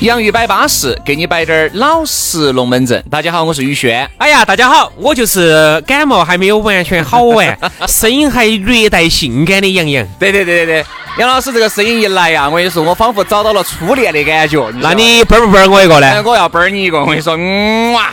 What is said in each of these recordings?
洋芋摆巴适，给你摆点儿老实龙门阵。大家好，我是宇轩。哎呀，大家好，我就是感冒还没有完全好完，声音还略带性感的杨洋。对对对对对，杨老师这个声音一来呀，我跟你说，我仿佛找到了初恋的感觉。那你啵不啵我一个呢？我要啵你一个，我跟你说，嗯哇。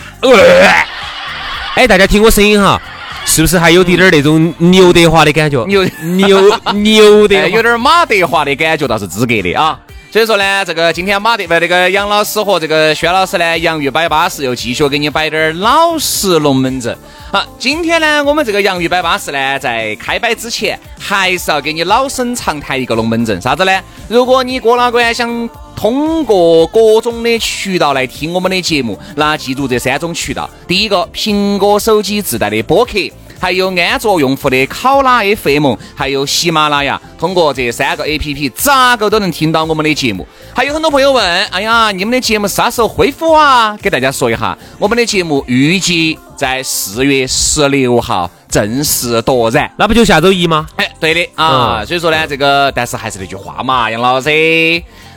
哎，大家听我声音哈，是不是还有点点那种刘德华的感觉？牛牛牛德，有点马德华的感觉，倒是资格的啊。所以说呢，这个今天马德不那个杨老师和这个薛老师呢，洋芋摆巴士又继续给你摆点儿老实龙门阵。好，今天呢，我们这个洋芋摆巴士呢，在开摆之前，还是要给你老生常谈一个龙门阵，啥子呢？如果你过哪关想通过各种的渠道来听我们的节目，那记住这三种渠道：第一个，苹果手机自带的播客。还有安卓用户的考拉 FM，还有喜马拉雅，通过这三个 APP，咋个都能听到我们的节目。还有很多朋友问，哎呀，你们的节目啥时候恢复啊？给大家说一下，我们的节目预计在四月十六号正式夺燃，那不就下周一吗？哎，对的啊。所以说呢，这个但是还是那句话嘛，杨老师。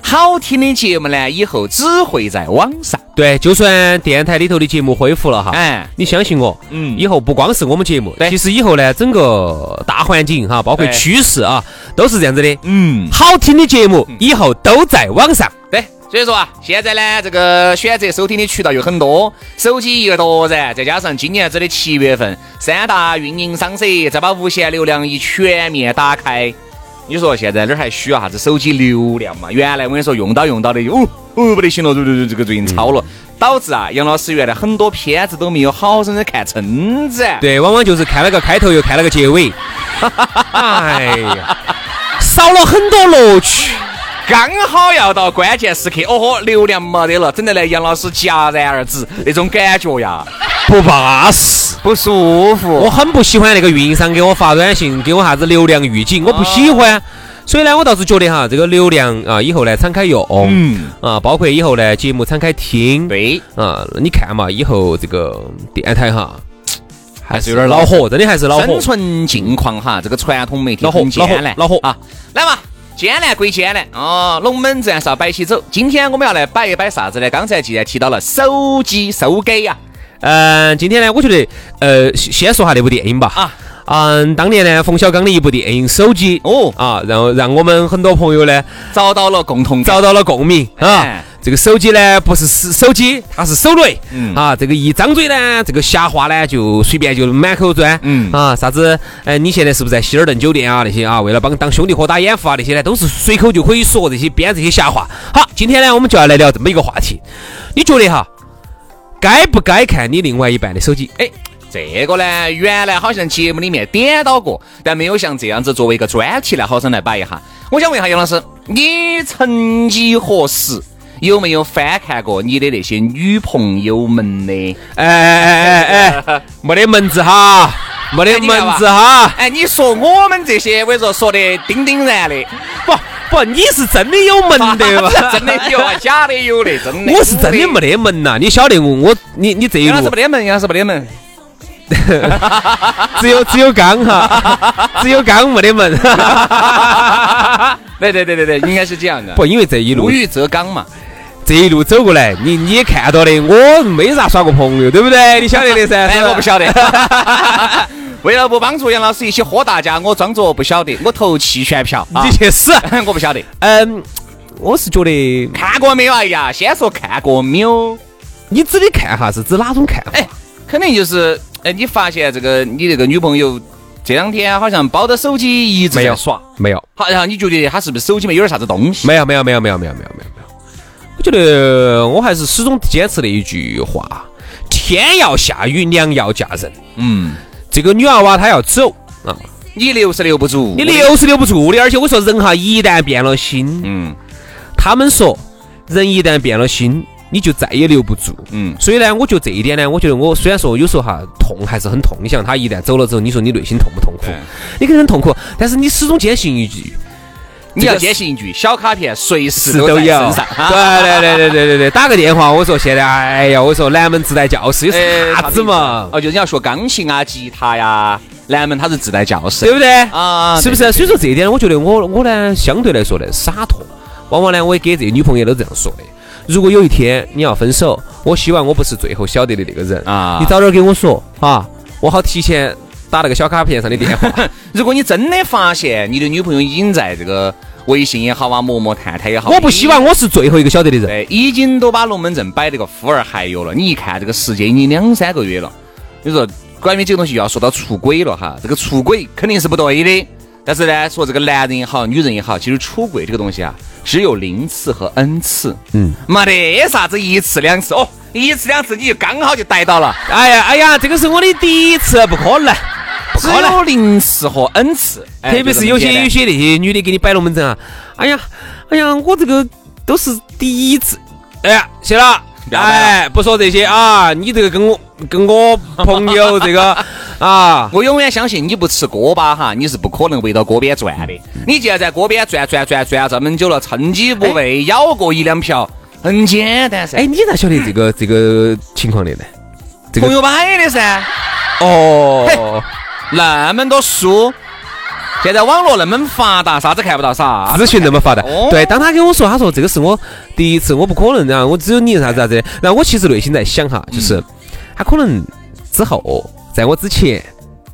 好听的节目呢，以后只会在网上。对，就算电台里头的节目恢复了哈，哎，你相信我，嗯，以后不光是我们节目，对，其实以后呢，整个大环境哈，包括趋势啊，都是这样子的。嗯，好听的节目以后都在网上。对，所以说啊，现在呢，这个选择收听的渠道有很多，手机一夺燃，再加上今年子的七月份三大运营商社，再把无限流量一全面打开。你说现在哪儿还需要啥子手机流量嘛？原来我跟你说用到用到的哦哦不得行了，对对对这个最近超了，导致啊杨老师原来很多片子都没有好生的看撑子。对，往往就是看了个开头又看了个结尾，哎呀，少了很多乐趣。刚好要到关键时刻，哦豁，流量没得了，整得来杨老师戛然而止，那种感觉呀，不巴适，不舒服。我很不喜欢那个运营商给我发短信，给我啥子流量预警，我不喜欢。所以呢，我倒是觉得哈，这个流量啊，以后呢敞开用，嗯，啊，包括以后呢节目敞开听，对，啊，你看嘛，以后这个电台哈，还是有点恼火，真的还是恼火。生存境况哈，这个传统媒体恼火，艰难，恼火啊！来嘛。艰难归艰难啊，龙门阵是要摆起走。今天我们要来摆一摆啥子呢？刚才既然提到了手机收给呀，嗯，今天呢，我觉得呃，先说下那部电影吧。啊，嗯，当年呢，冯小刚的一部电影《手机》哦啊，然后让我们很多朋友呢找到了共同，找到了共鸣啊。这个手机呢，不是是手机，它是手雷。嗯啊，这个一张嘴呢，这个瞎话呢就随便就满口钻。嗯啊，啥子？哎，你现在是不是在希尔顿酒店啊？那些啊，为了帮当兄弟伙打掩护啊，那些呢，都是随口就可以说这些编这些瞎话。好，今天呢，我们就要来聊这么一个话题。你觉得哈，该不该看你另外一半的手机？哎，这个呢，原来好像节目里面点到过，但没有像这样子作为一个专题来好生来摆一下。我想问一下杨老师，你曾几何时？有没有翻看过你的那些女朋友们的？哎哎哎哎，没得门子哈，没得门子哈。哎，你说我们这些，我跟你说说的叮叮然的，不不，你是真的有门的嘛？真的有啊，假的有的，真的。我是真的没得门呐，你晓得我我你你这一路。是没得门，杨是没得门。只有只有刚哈，只有刚没得门。对对对对对，应该是这样的。不，因为这一路无欲则刚嘛。这一路走过来，你你也看到的，我没咋耍过朋友，对不对？你晓得的噻。哎，我不晓得。为了不帮助杨老师一起喝大家，我装作不晓得，我投弃权票。你去死！我不晓得。嗯，我是觉得看过没有？哎呀，先说看过没有？你指的看哈是指哪种看？哎，肯定就是，哎，你发现这个你这个女朋友这两天好像抱着手机一直在耍，没有？好，然后你觉得她是不是手机里面有点啥子东西？没有，没有，没有，没有，没有，没有，没有。我觉得我还是始终坚持的一句话：天要下雨，娘要嫁人。嗯，这个女娃娃她要走啊，你留是留不住，你留是留不住的。而且我说人哈，一旦变了心，嗯，他们说人一旦变了心。你就再也留不住，嗯，所以呢，我觉得这一点呢，我觉得我虽然说有时候哈痛还是很痛，你想他一旦走了之后，你说你内心痛不痛苦？你肯定很痛苦，但是你始终坚信一句，你要坚信一句，小卡片随时都有。对对对对对对对，打个电话，我说现在，哎呀，我说南门自带教室有啥子嘛？哦，就是你要学钢琴啊、吉他呀，南门它是自带教室，对不对？啊，是不是？所以说这一点，我觉得我我呢，相对来说呢，洒脱，往往呢，我也给这些女朋友都这样说的。如果有一天你要分手，我希望我不是最后晓得的那个人啊！你早点跟我说啊，我好提前打那个小卡片上的电话。如果你真的发现你的女朋友已经在这个微信也好啊，陌陌探探也好，我不希望我是最后一个晓得的人。对，已经都把龙门阵摆这个呼儿还有了。你一看这个时间已经两三个月了，你说关于这个东西又要说到出轨了哈，这个出轨肯定是不对的。但是呢，说这个男人也好，女人也好，其实出轨这个东西啊。只有零次和 n 次，嗯，没得啥子一次两次哦，一次两次你就刚好就逮到了。哎呀哎呀，这个是我的第一次，不可能，只有零次和 n 次。特别是有些有些那些女的给你摆龙门阵啊，哎呀哎呀，我这个都是第一次。哎呀，谢了，哎，不说这些啊，你这个跟我跟我朋友这个。啊！我永远相信你不吃锅巴哈，你是不可能围到锅边转的。你既然在锅边转转转转这么久了，趁机不喂，咬过一两瓢，很简单噻。哎，你咋晓得这个这个情况的呢？朋友摆的噻。哦，那么多书，现在网络那么发达，啥子看不到啥？资讯那么发达。对，当他跟我说，他说这个是我第一次，我不可能，然后我只有你啥子啥子。然后我其实内心在想哈，就是他可能之后。在我之前，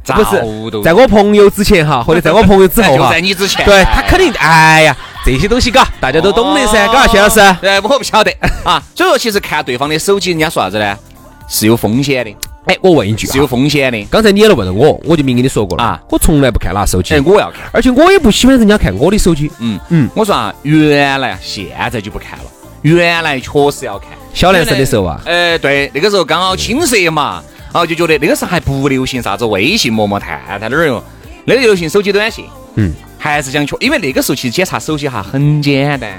不是在我朋友之前哈，或者在我朋友之后哈，在你之前，对他肯定，哎呀，这些东西嘎，大家都懂的噻，嘎，薛老师，对，我不晓得啊。所以说，其实看对方的手机，人家说啥子呢？是有风险的。哎，我问一句，是有风险的。刚才你也来问了我，我就明跟你说过了啊，我从来不看拿手机。哎，我要看，而且我也不喜欢人家看我的手机。嗯嗯，我说啊，原来现在就不看了，原来确实要看。小男生的时候啊，哎，对，那个时候刚好青涩嘛。然后就觉得那个时候还不流行啥子微信、陌陌、探探那儿哟，那个流行手机短信。嗯，还是想确，因为那个时候其实检查手机哈很简单，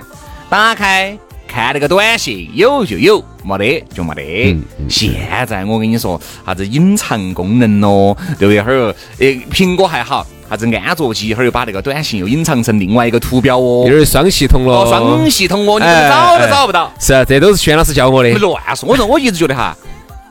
打开看那个短信有就有，没得就没得。现在我跟你说，啥子隐藏功能咯，对不对？哈儿，诶，苹果还好，啥子安卓机，哈儿又把那个短信又隐藏成另外一个图标哦，有点双系统了。双系统哦，你找都找不到。是啊，这都是轩老师教我的。乱说，我说我一直觉得哈。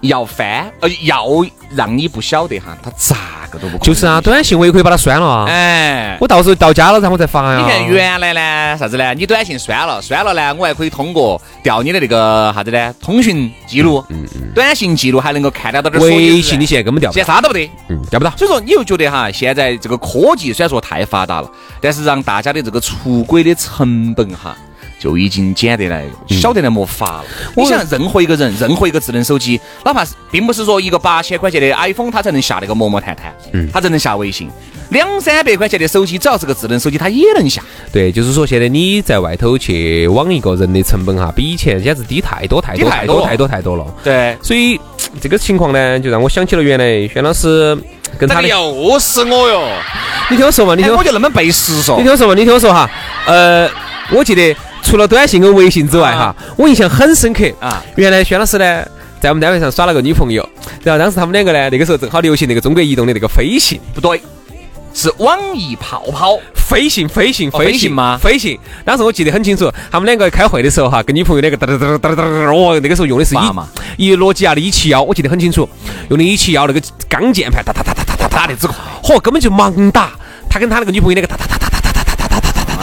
要翻，呃，要让你不晓得哈，他咋个都不。就是啊，短信我也可以把它删了啊。哎，我到时候到家了，然后再发呀。你看原来呢，啥子呢？你短信删了，删了呢，我还可以通过调你的那个啥子呢？通讯记录，嗯嗯，短信记录还能够看得到点。微信你现在根本调现在啥都不得，嗯，调不到。所以说，你又觉得哈，现在这个科技虽然说太发达了，但是让大家的这个出轨的成本哈。就已经减得来，小得来没法了。你想，任何一个人，任何一个智能手机，哪怕是并不是说一个八千块钱的 iPhone，它才能下那个陌陌、探探，嗯，它才能下微信。两三百块钱的手机，只要是个智能手机，它也能下。对，就是说现在你在外头去网一个人的成本哈，比以前简直低太多太多太多太多太多了。对，所以这个情况呢，就让我想起了原来轩老师跟他的。又是我哟！你听我说嘛，你听我就那么背时说。你听我说嘛，你听我说哈，呃，我记得。除了短信跟微信之外，哈，我印象很深刻啊。原来轩老师呢，在我们单位上耍了个女朋友，然后当时他们两个呢，那个时候正好流行那个中国移动的那个飞信，不对，是网易泡泡飞信，飞信，飞信吗？飞信。当时我记得很清楚，他们两个开会的时候哈，跟女朋友两个哒哒哒哒哒哒，哦，那个时候用的是一一诺基亚的一七幺，我记得很清楚，用的一七幺那个钢键盘，哒哒哒哒哒哒打的之快，嚯，根本就盲打。他跟他那个女朋友那个哒哒哒哒哒。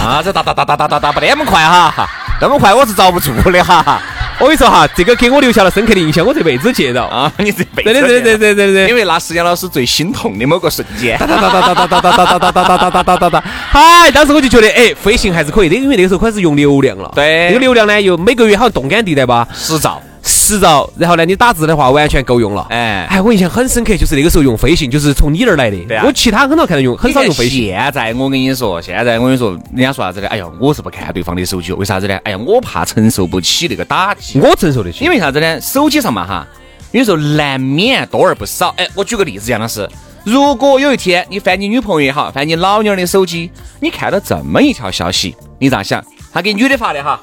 啊，这哒哒哒哒哒哒哒不那么快哈，那么快我是遭不住的哈。我跟你说哈，这个给我留下了深刻的印象，我这辈子记得啊。你这辈子对对对对对对因为那是杨老师最心痛的某个瞬间。哒哒哒哒哒哒哒哒哒哒哒哒哒哒哒哒。嗨，当时我就觉得，哎，飞行还是可以的，因为那个时候开始用流量了。对。这个流量呢，又每个月好像动感地带吧，十兆。十兆，然后呢，你打字的话完全够用了。哎，哎，我印象很深刻，就是那个时候用飞信，就是从你那儿来的。对啊。我其他很少看到用，很少用飞信。现在我跟你说，现在我跟你说，人家说啥子呢？哎呀，我是不看对方的手机，为啥子呢？哎呀，我怕承受不起那个打击。我承受得起。因为啥子呢？手机上嘛哈，有时候难免多而不少。哎，我举个例子，杨老师，如果有一天你翻你女朋友也好，翻你老娘的手机，你看到这么一条消息，你咋想？他给女的发的哈，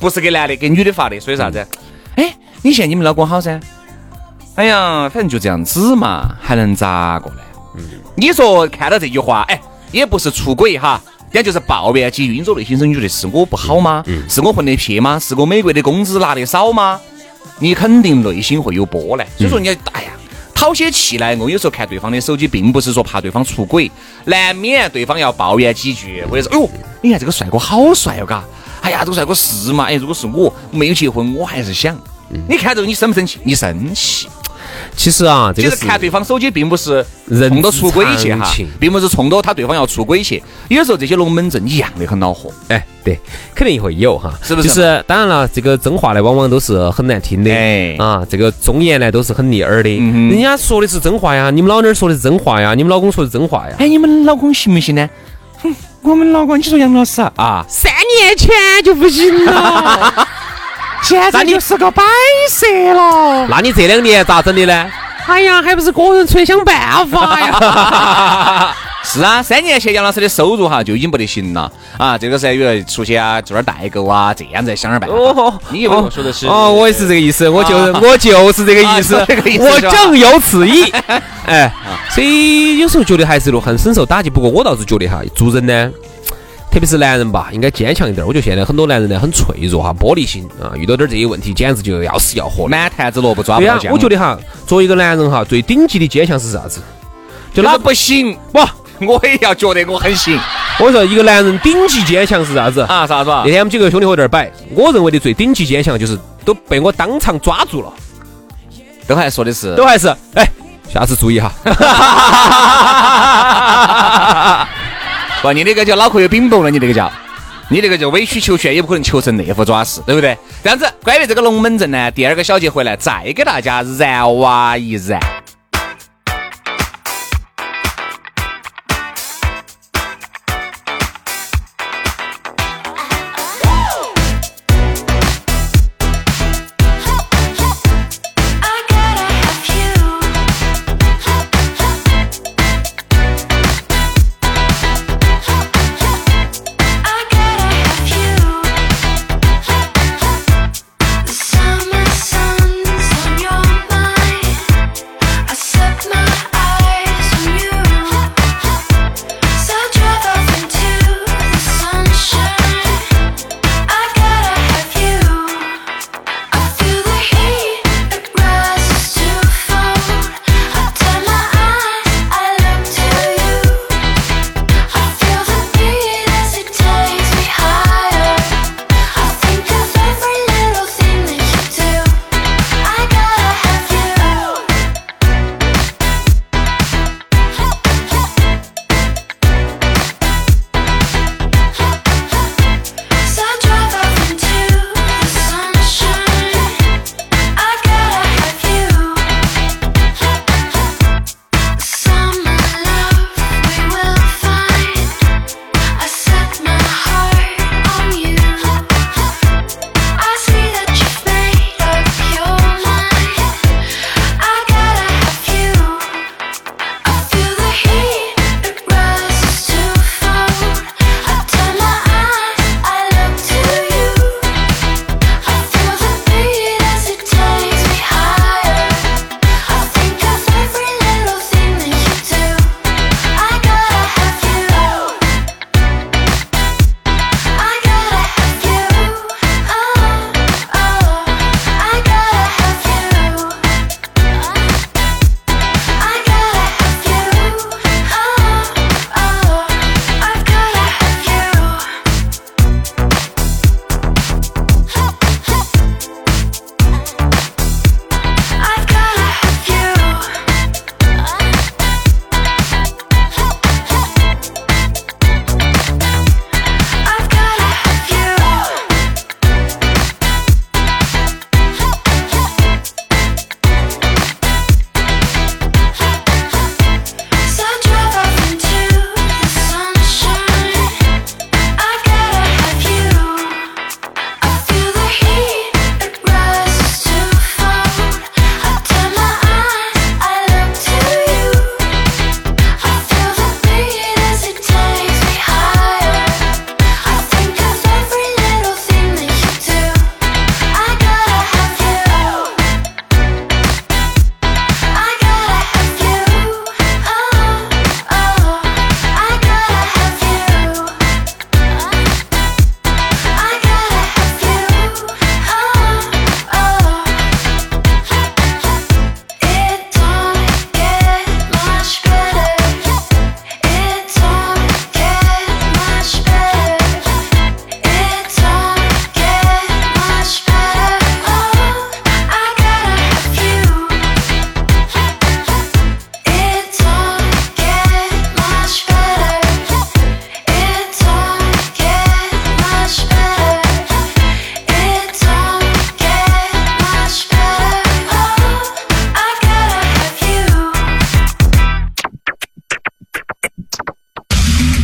不是给男的，给女的发的，所以啥子？哎，你嫌你们老公好噻？哎呀，反正就这样子嘛，还能咋个呢？嗯，你说看到这句话，哎，也不是出轨哈，也就是抱怨基于你说内心深处觉得是我不好吗？是我混得撇吗？是我每个月的工资拿的少吗？你肯定内心会有波澜。所以说你，哎呀，讨些气来，我有时候看对方的手机，并不是说怕对方出轨，难免对方要抱怨几句，或者是，哎呦，你看这个帅哥好帅哦，嘎，哎呀，这个帅哥是嘛？哎，如果是我没有结婚，我还是想。你看这个你生不生气？你生气。其实啊，这个看对方手机，并不是冲着出轨去哈，并不是冲着他对方要出轨去。有时候这些龙门阵一样的很恼火。哎，对，肯定会有哈，是不是？就是当然了，这个真话呢，往往都是很难听的。哎，啊，这个忠言呢，都是很逆耳的。人家说的是真话呀，你们老娘说的是真话呀，你们老公说的是真话呀。哎，你们老公行不行呢？哼，我们老公，你说杨老师啊，三年前就不行了。现在就是个摆设了，那你这两年咋整的呢？哎呀，还不是个人出来想办法呀！是啊，三年前杨老师的收入哈就已经不得行了啊，这个时候又要出去啊做点代购啊，这样子想点办法。哦，你以为我说的是？哦，我也是这个意思，我就 我就是这个意思，我正有此意。哎，所以有时候觉得还是很深受打击。不过我倒是觉得哈，做人呢。特别是男人吧，应该坚强一点。我觉得现在很多男人呢很脆弱哈，玻璃心啊，遇到点这些问题，简直就要死要活，满坛子萝卜抓不到我觉得哈，作为一个男人哈，最顶级的坚强是啥子？就那不行，不，我也要觉得我很行。我说一个男人顶级坚强是啥子啊？啥子？那天我们几个兄弟伙在那儿摆，我认为的最顶级坚强就是都被我当场抓住了，都还说的是，都还是，哎，下次注意哈。不，你那个叫脑壳有冰冻了，你那个叫，你那个叫委曲求全，也不可能求成那副爪式，对不对？这样子，关于这个龙门阵呢，第二个小节回来再给大家燃哇一燃。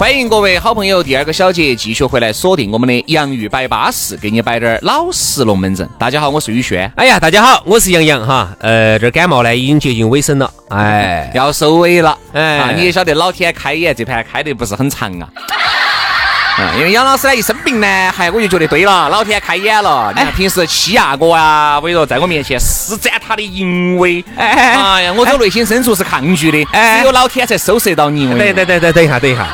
欢迎各位好朋友，第二个小节继续回来锁定我们的洋芋摆巴士，给你摆点儿老实龙门阵。大家好，我是宇轩。哎呀，大家好，我是杨洋哈。呃，这感冒呢已经接近尾声了，哎，要收尾了。哎，你也晓得老天开眼，这盘开得不是很长啊。因为杨老师呢一生病呢，还我就觉得对了，老天开眼了。你看平时欺压我啊，我跟你说，在我面前施展他的淫威。哎呀，我从内心深处是抗拒的，只有老天才收拾到你。对对对对，等一下，等一下。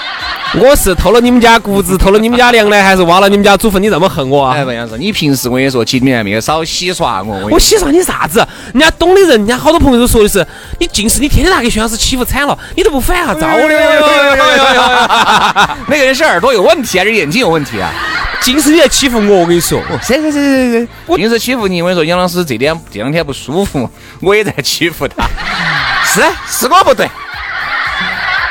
我是偷了你们家谷子，偷了你们家粮呢，还是挖了你们家祖坟？你这么恨我啊？哎，不样子，你平时我跟你说，家里面没有少洗刷我。我洗刷你啥子？人家懂的人，人家好多朋友都说的是，你近视，你天天拿给薛老师欺负惨了，你都不反下招的。那个人是耳朵有问题还是眼睛有问题啊？近视你在欺负我，我跟你说。谁谁谁谁谁，我，近视欺负你，我跟你说，杨老师这点这两天不舒服，我也在欺负他。是是我不对。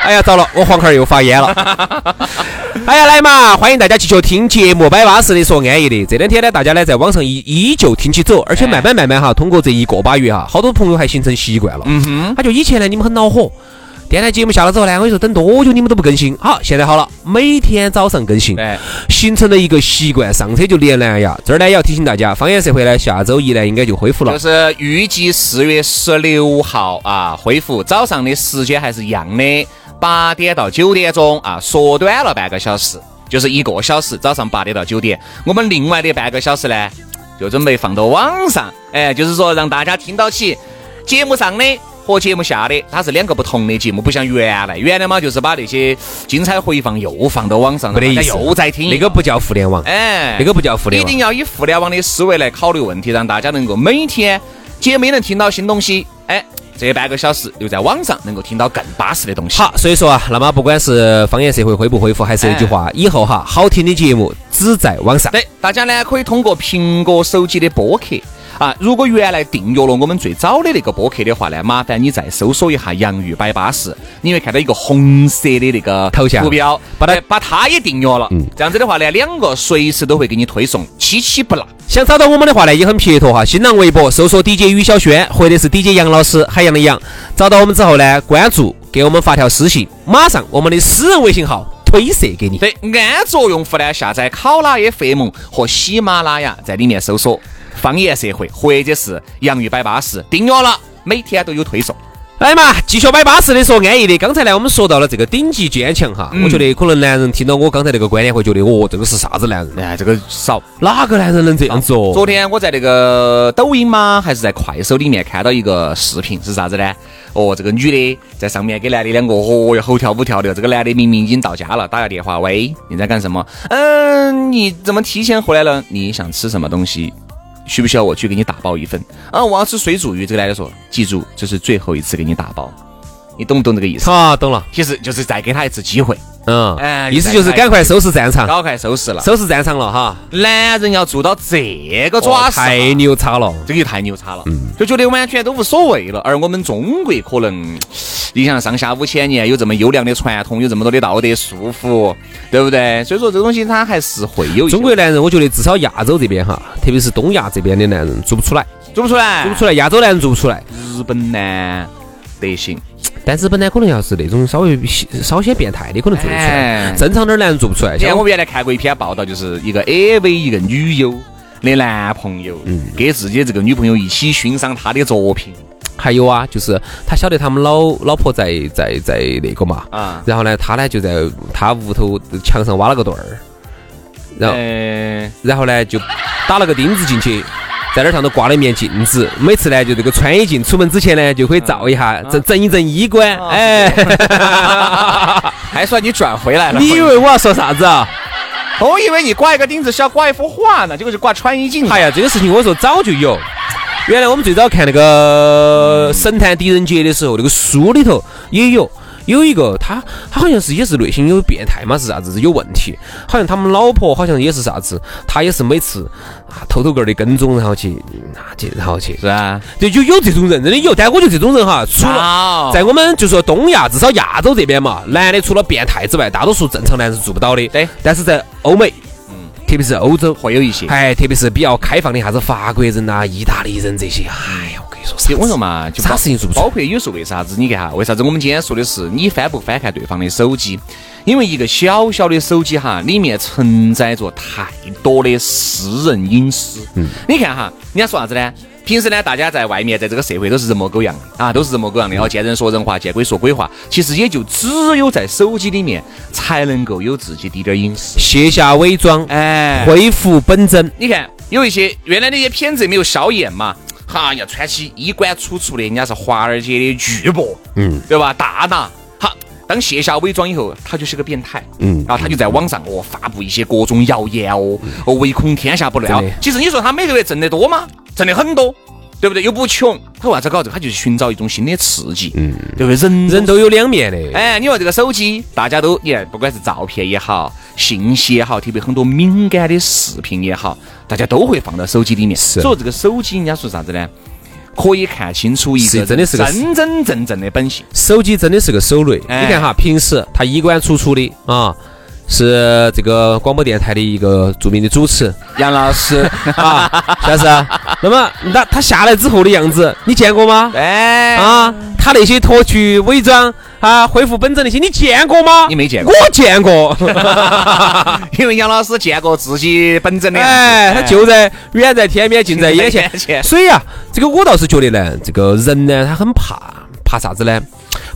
哎呀，糟了，我黄壳又发炎了。哎呀，来嘛，欢迎大家继续听节目，摆巴适的说安逸的。这两天呢，大家呢在网上依依旧听起走，而且慢慢慢慢哈，通过这一个把月哈，好多朋友还形成习惯了。嗯哼，他就以前呢，你们很恼火。电台节目下了之后呢，我跟你说等多久你们都不更新。好，现在好了，每天早上更新，形成了一个习惯，上车就连蓝牙。这儿呢也要提醒大家，方言社会呢下周一呢应该就恢复了，就是预计四月十六号啊恢复，早上的时间还是一样的。八点到九点钟啊，缩短了半个小时，就是一个小时。早上八点到九点，我们另外的半个小时呢，就准备放到网上。哎，就是说让大家听到起节目上的和节目下的，它是两个不同的节目，不像原来，原来嘛就是把那些精彩回放又放到网上，没得意思，又在听。那个不叫互联网，哎，那个不叫互联网。一定要以互联网的思维来考虑问题，让大家能够每天节目能听到新东西。哎。这半个小时留在网上能够听到更巴适的东西。好，所以说啊，那么不管是方言社会恢不恢复，还是那句话，以后哈，好听的节目只在网上。对，大家呢可以通过苹果手机的播客。啊，如果原来订阅了我们最早的那个播客的话呢，麻烦你再搜索一下“洋芋摆巴士”，你会看到一个红色的那个头像图标，把它把它也订阅了。嗯，这样子的话呢，两个随时都会给你推送，七七不落。想找到我们的话呢，也很撇脱哈，新浪微博搜索 DJ 于小轩，或者是 DJ 杨老师，海洋的洋。找到我们之后呢，关注，给我们发条私信，马上我们的私人微信号推射给你。对，安卓用户呢，下载考拉 FM 和喜马拉雅，在里面搜索。方言社会，或者是洋芋摆巴士，订阅了，每天都有推送。来嘛，继续摆巴士的说安逸的。刚才呢，我们说到了这个顶级坚强哈，我觉得可能男人听到我刚才那个观点会觉得，哦，这个是啥子男人？哎，这个少，哪个男人能这样子哦？昨天我在那个抖音吗，还是在快手里面看到一个视频，是啥子呢？哦，这个女的在上面给男的两个，哦哟，吼跳舞跳的。这个男的明明已经到家了，打个电话，喂，你在干什么？嗯，你怎么提前回来了？你想吃什么东西？需不需要我去给你打包一份？啊，我要吃水煮鱼。这个男的说：“记住，这是最后一次给你打包，你懂不懂这个意思？”啊，懂了。其实就是再给他一次机会。嗯，哎，意思就是赶快收拾战场，赶快收拾了，收拾战场了哈。男人要做到这个爪式，太牛叉了，这个太牛叉了，嗯就觉得完全都无所谓了。而我们中国可能，你想上下五千年，有这么优良的传统，有这么多的道德束缚，对不对？所以说这个东西它还是会有。中国男人，我觉得至少亚洲这边哈，特别是东亚这边的男人做不出来，做不出来，做不出来。亚洲男人做不出来，日本呢，得行。但日本呢，可能要是那种稍微稍显变态的，可能做得出来。正常点男人做不出来。像我们原来看过一篇报道，就是一个 AV 一个女优的男朋友，嗯，跟自己这个女朋友一起欣赏她的作品。还有啊，就是他晓得他们老老婆在在在那个嘛，啊，然后呢，他呢就在他屋头墙上挖了个洞儿，然后然后呢就打了个钉子进去。在那上头挂了一面镜子，每次呢就这个穿衣镜，出门之前呢就可以照一下，整整一整衣冠。哎，还算你转回来了。你以为我要说啥子啊？我以为你挂一个钉子是要挂一幅画呢，结果是挂穿衣镜。哎呀，这个事情我说早就有，原来我们最早看那个《神探狄仁杰》的时候，那个书里头也有。有一个他，他好像是也是内心有变态嘛，是啥子有问题？好像他们老婆好像也是啥子，他也是每次啊偷偷个的跟踪，然后去啊去，然后去是啊，就有有这种人真的有，但我觉得这种人哈，除了在我们就说东亚，至少亚洲这边嘛，男的除了变态之外，大多数正常男人是做不到的。对，但是在欧美。特别是欧洲会有一些，哎，特别是比较开放的啥子法国人呐、意大利人这些，哎呀，我我说嘛，就啥事情做不出。包括有时候为啥子？你看哈，为啥子我们今天说的是你翻不翻看对方的手机？因为一个小小的手机哈，里面承载着太多的私人隐私。嗯，你看哈，人家说啥子呢？平时呢，大家在外面，在这个社会都是人模狗样的啊，都是人模狗样的。哦，见人说人话，见鬼说鬼话。其实也就只有在手机里面才能够有自己的点隐私，卸下伪装，哎，恢复本真。你看，有一些原来那些片子没有消炎嘛，哈，要穿起衣冠楚楚的，人家是华尔街的巨擘，嗯，对吧？大拿。好，当卸下伪装以后，他就是个变态，嗯，然后他就在网上哦发布一些各种谣言哦，哦，唯恐天下不乱。其实你说他每个月挣得多吗？挣得很多，对不对？又不穷，他为啥子搞这个？他就是寻找一种新的刺激，嗯，对不对？人人都有两面的。哎，你说这个手机，大家都你看，不管是照片也好，信息也好，特别很多敏感的视频也好，大家都会放到手机里面。是。所以这个手机，人家说啥子呢？可以看清楚一个真的是个真真正正的本性。手机真的是个手雷。你看哈，平时他衣冠楚楚的啊。是这个广播电台的一个著名的主持杨老师 啊，是不是？那么那他下来之后的样子，你见过吗？哎啊，他那些脱去伪装啊，恢复本真那些，你见过吗？你没见过，我见过，因为杨老师见过自己本真的。哎，他就在远在天边，近在眼前。所以啊，这个我倒是觉得呢，这个人呢，他很怕怕啥子呢？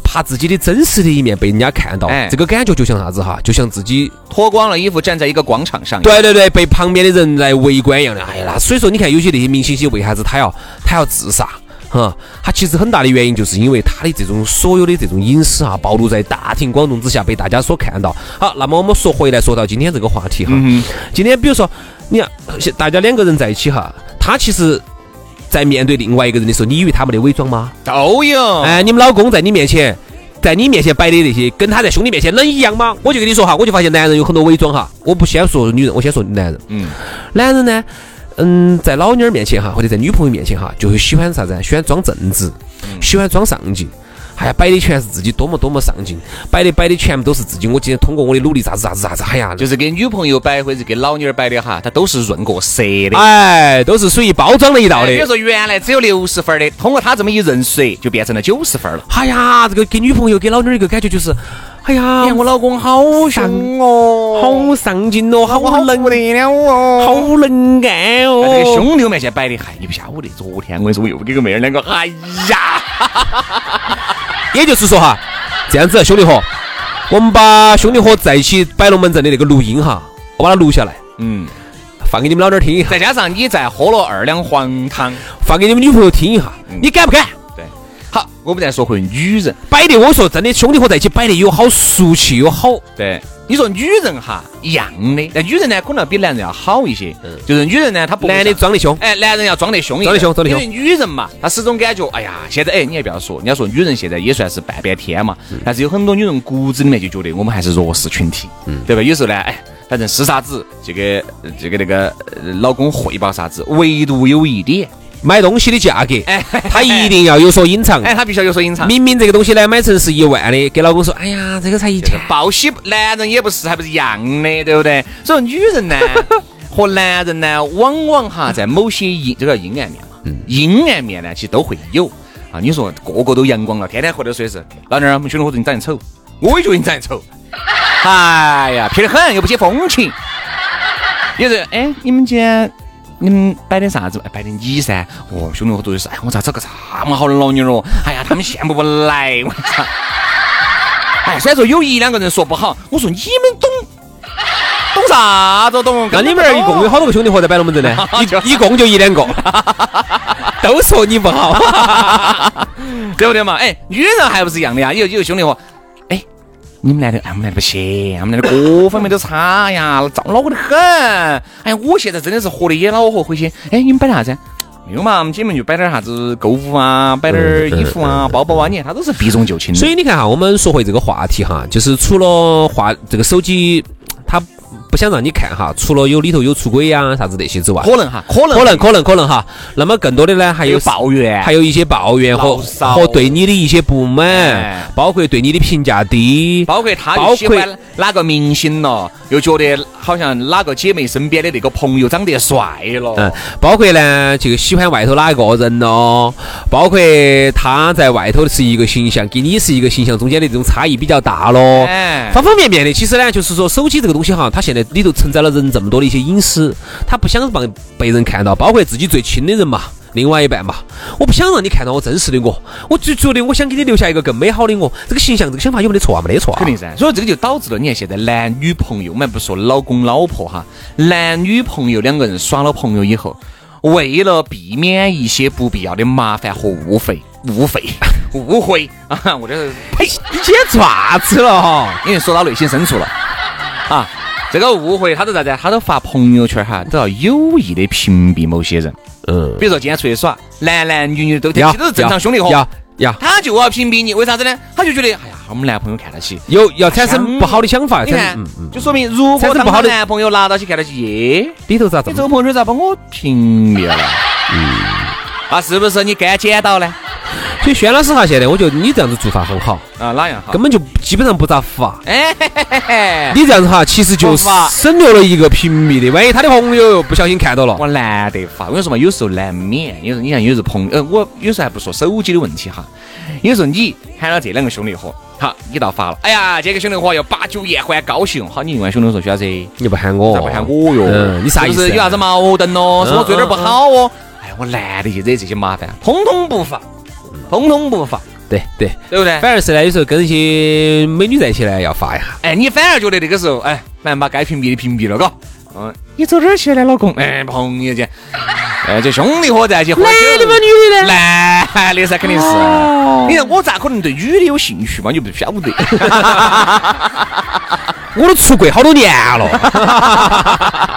怕自己的真实的一面被人家看到，哎这个感觉就像啥子哈？就像自己脱光了衣服站在一个广场上，对对对，被旁边的人来围观一样的。哎呀，那所以说你看，有些那些明星些为啥子他要他要自杀？哈，他其实很大的原因就是因为他的这种所有的这种隐私啊，暴露在大庭广众之下被大家所看到。好，那么我们说回来，说到今天这个话题哈，今天比如说你看，大家两个人在一起哈，他其实。在面对另外一个人的时候，你以为他没得伪装吗？都有。哎，你们老公在你面前，在你面前摆的那些，跟他在兄弟面前能一样吗？我就跟你说哈，我就发现男人有很多伪装哈。我不先说女人，我先说男人。嗯。男人呢，嗯，在老妞儿面前哈，或者在女朋友面前哈，就会喜欢啥子？喜欢装正直，喜欢装上进。哎呀，摆的全是自己多么多么上进，摆的摆的全部都是自己。我今天通过我的努力，啥子啥子啥子，哎呀，就是给女朋友摆或者给老妞儿摆的哈，它都是润过色的，哎，都是属于包装了一道的。比如说原来只有六十分的，通过他这么一润色，就变成了九十分了。哎呀，这个给女朋友给老妞儿一个感觉就是，哎呀，我老公好凶哦，好上进哦，好能得了哦，好能干哦。这个兄弟面前摆的，嗨，你不晓得，昨天我跟你说，我又给个妹儿两个，哎呀。也就是说哈，这样子兄弟伙，我们把兄弟伙在一起摆龙门阵的那个录音哈，我把它录下来，嗯，放给你们老点儿听一下。再加上你再喝了二两黄汤，放给你们女朋友听一下，你敢不敢？对，好，我们再说回女人摆的，我说真的，兄弟伙在一起摆的有好俗气，有好对。你说女人哈一样的，但女人呢可能要比男人要好一些。嗯，就是女人呢，她不男的装的凶，哎，男人要装得凶一装得凶，装得凶。因为女人嘛，她始终感觉，哎呀，现在哎，你还不要说，人家说女人现在也算是半边天嘛。但是有很多女人骨子里面就觉得我们还是弱势群体，嗯，对吧？有时候呢，哎，反正是啥子，这个这个那个老公汇报啥子，唯独有一点。买东西的价格，哎，他一定要有所隐藏，哎，他必须要有所隐藏。明明这个东西呢，买成是一万的，给老公说，哎呀，这个才一千。报喜，男人也不是，还不是一样的，对不对？所以女人呢，和男人呢，往往哈，在某些阴，这个阴暗面嘛，阴暗面呢，其实都会有啊。你说个个都阳光了，天天回来说是，老娘儿，我们兄弟伙说你长得丑，我也觉得你长得丑。哎呀，撇得很，又不解风情。有人，哎，你们今天。你们摆点啥子？摆点你噻！哦，兄弟伙，都是哎，我咋找个这么好的老妞哦？哎呀，他们羡慕不来，我操！哎，虽然说有一两个人说不好，我说你们懂懂啥子懂？那你们那一共有好多个兄弟伙在摆龙门阵呢？一一共就一两个，都说你不好，对不对嘛？哎，女人还不是一样的呀？有有兄弟伙。你们男的，哎，我们男的不行，我们男的各方面都差呀，糟恼火得很。哎，我现在真的是活得也恼火，回去。哎，你们摆啥子？没有嘛，我们姐妹就摆点啥子购物啊，摆点衣服啊、包包啊，你看他都是避重就轻的。所以你看哈，我们说回这个话题哈，就是除了话这个手机，它。不想让你看哈，除了有里头有出轨呀啥子那些之外，可能哈，可能可能可能可能哈。那么更多的呢，还有抱怨，还有一些抱怨和和对你的一些不满，包括对你的评价低，包括他又喜欢哪个明星了，又觉得好像哪个姐妹身边的那个朋友长得帅了，嗯，包括呢就喜欢外头哪一个人咯，包括他在外头是一个形象，跟你是一个形象中间的这种差异比较大咯，方方面面的。其实呢，就是说手机这个东西哈，它现在。里头承载了人这么多的一些隐私，他不想让被人看到，包括自己最亲的人嘛，另外一半嘛，我不想让你看到我真实的我，我就觉得我想给你留下一个更美好的我，这个形象，这个想法有没得错啊？没得错啊，肯定噻。所以这个就导致了，你看现在男女朋友，我们不说老公老婆哈，男女朋友两个人耍了朋友以后，为了避免一些不必要的麻烦和误会、误会、误会啊，我这呸，你今天爪子了哈？因为说到内心深处了啊。这个误会，他都啥子？他都发朋友圈哈，都要有意的屏蔽某些人。嗯，比如说今天出去耍，男男女女都其实都是正常兄弟伙。要要，他就要屏蔽你，为啥子呢？他就觉得，哎呀，我们男朋友看得起，有要产生不好的想法。你看，就说明如果不好的男朋友拿到起看得起，耶，里头咋子？你这个朋友圈咋把我屏蔽了？嗯，那，是不是你该捡到呢？所以轩老师哈，现在我觉得你这样子做法很好啊，哪样好？根本就基本上不咋发。哎，你这样子哈，其实就省略了一个屏蔽的。万一他的朋友不小心看到了，我难得发。我跟你说嘛，有时候难免。有时候你看，有时候朋呃，我有时候还不说手机的问题哈。有时候你喊了这两个兄弟伙，好，你倒发了。哎呀，这个兄弟伙要把酒言欢，高兴。好，你另外兄弟说，徐老师，你不喊我，咋不喊我哟？嗯，你啥意思？有啥子矛盾咯？是我做点不好哦？哎，我难得去惹这些麻烦，通通不发。通通不发，对对对不对？反而是呢，有时候跟一些美女在一起呢，要发一下。哎，你反而觉得那个时候，哎，反正把该屏蔽的屏蔽了，嘎。嗯，你走哪儿去了，老公？哎，朋友间，哎，这兄弟伙在一起喝酒。男的吗？女的？男的噻，肯定是。你看我咋可能对女的有兴趣嘛？你不晓得。我都出柜好多年了。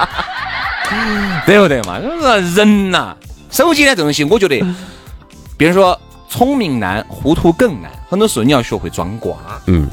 对不对嘛？就是人呐，手机呢这东西，我觉得，比如说。聪明难，糊涂更难。很多时候你要学会装瓜，嗯，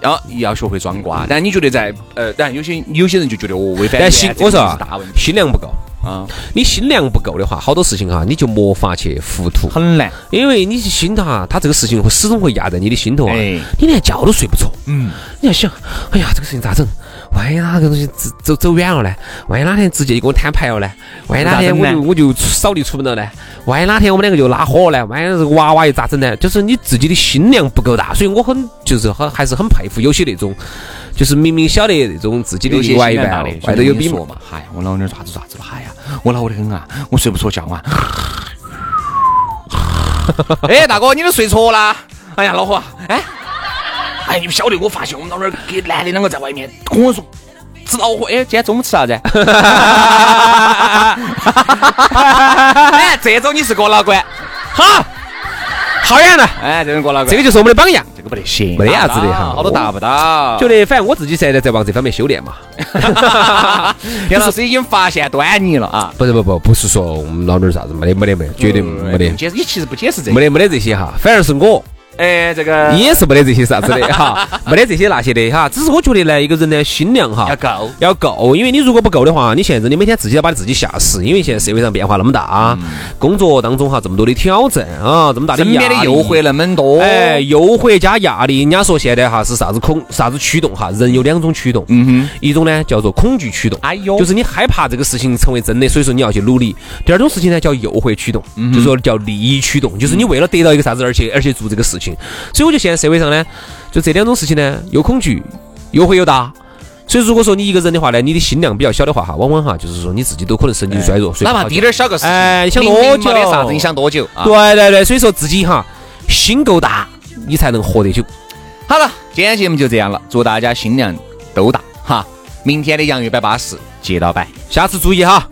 要要学会装瓜。但你觉得在呃，但有些有些人就觉得我违反但心我说啊，心量不够啊。你心量不够的话，好多事情哈，你就没法去糊涂，很难。因为你心头哈，他这个事情会始终会压在你的心头啊，你连觉都睡不着。嗯，你要想，哎呀，这个事情咋整？万一哪个东西走走走远了呢？万一哪天直接就给我摊牌了呢？万一哪天我就我就扫地出门了呢？万一哪天我们两个就拉火了呢？万一这个娃娃又咋整呢？就是你自己的心量不够大，所以我很就是很还是很佩服有些那种，就是明明晓得那种自己的另外一半外头有比嘛，嗨，我老娘咋子咋子了？嗨呀，我恼得很啊，我睡不着觉啊。哎，大哥，你都睡着了？哎呀，老何，哎。哎，你不晓得，我发现我们老儿给男的两个在外面跟我说吃老火。哎，今天中午吃啥子？哎，这种你是过老关，好，好样的！哎，这种过老关，这个就是我们的榜样。这个不得行，没得啥子的哈，好多达不到。觉得反正我自己现在在往这方面修炼嘛。杨老师已经发现端倪了啊！不是不不不是说我们老儿啥子没得没得没得，绝对没得。解释你其实不解释这，没得没得这些哈，反而是我。哎，这个也是没得这些啥子的哈，没得这些那些的哈。只是我觉得呢，一个人的心量哈要够，要够。因为你如果不够的话，你现在你每天自己要把你自己吓死。因为现在社会上变化那么大，工作当中哈这么多的挑战啊，这么大的身边的诱惑那么多，哎，诱惑加压力。人家说现在哈是啥子恐啥子驱动哈？人有两种驱动，嗯哼，一种呢叫做恐惧驱动，哎呦，就是你害怕这个事情成为真的，所以说你要去努力。第二种事情呢叫诱惑驱动，就是说叫利益驱动，就是你为了得到一个啥子，而去而且做这个事情，所以我觉得。现在社会上呢，就这两种事情呢，又恐惧，又会又大。所以如果说你一个人的话呢，你的心量比较小的话哈，往往哈就是说你自己都可能神经衰弱。哪怕滴点儿小个事，哎，想多久？没啥子，你想多久？对对对，所以说自己哈心够大，你才能活得久。好了，今天节目就这样了，祝大家心量都大哈。明天的洋芋摆巴士接到摆，下次注意哈。